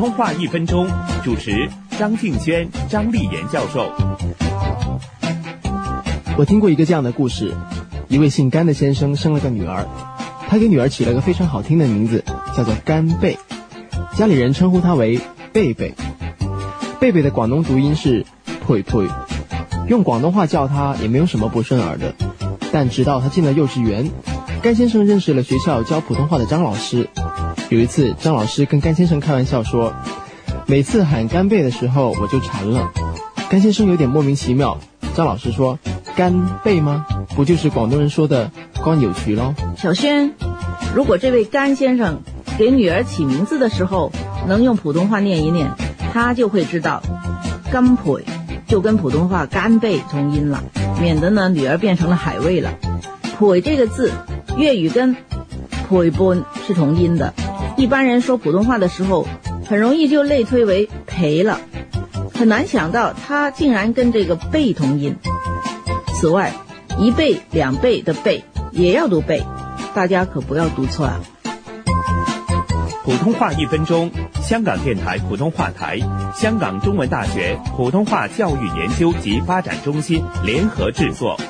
通话一分钟，主持张敬轩、张丽妍教授。我听过一个这样的故事：一位姓甘的先生生了个女儿，他给女儿起了个非常好听的名字，叫做甘贝。家里人称呼她为贝贝。贝贝的广东读音是“佩佩”，用广东话叫她也没有什么不顺耳的。但直到他进了幼稚园，甘先生认识了学校教普通话的张老师。有一次，张老师跟甘先生开玩笑说：“每次喊干贝的时候，我就馋了。”甘先生有点莫名其妙。张老师说：“干贝吗？不就是广东人说的光有渠喽？”小轩，如果这位甘先生给女儿起名字的时候能用普通话念一念，他就会知道“干培”就跟普通话“干贝”同音了，免得呢女儿变成了海味了。“培”这个字，粤语跟“培本”是同音的。一般人说普通话的时候，很容易就类推为赔了，很难想到它竟然跟这个背同音。此外，一倍、两倍的倍也要读倍，大家可不要读错啊。普通话一分钟，香港电台普通话台、香港中文大学普通话教育研究及发展中心联合制作。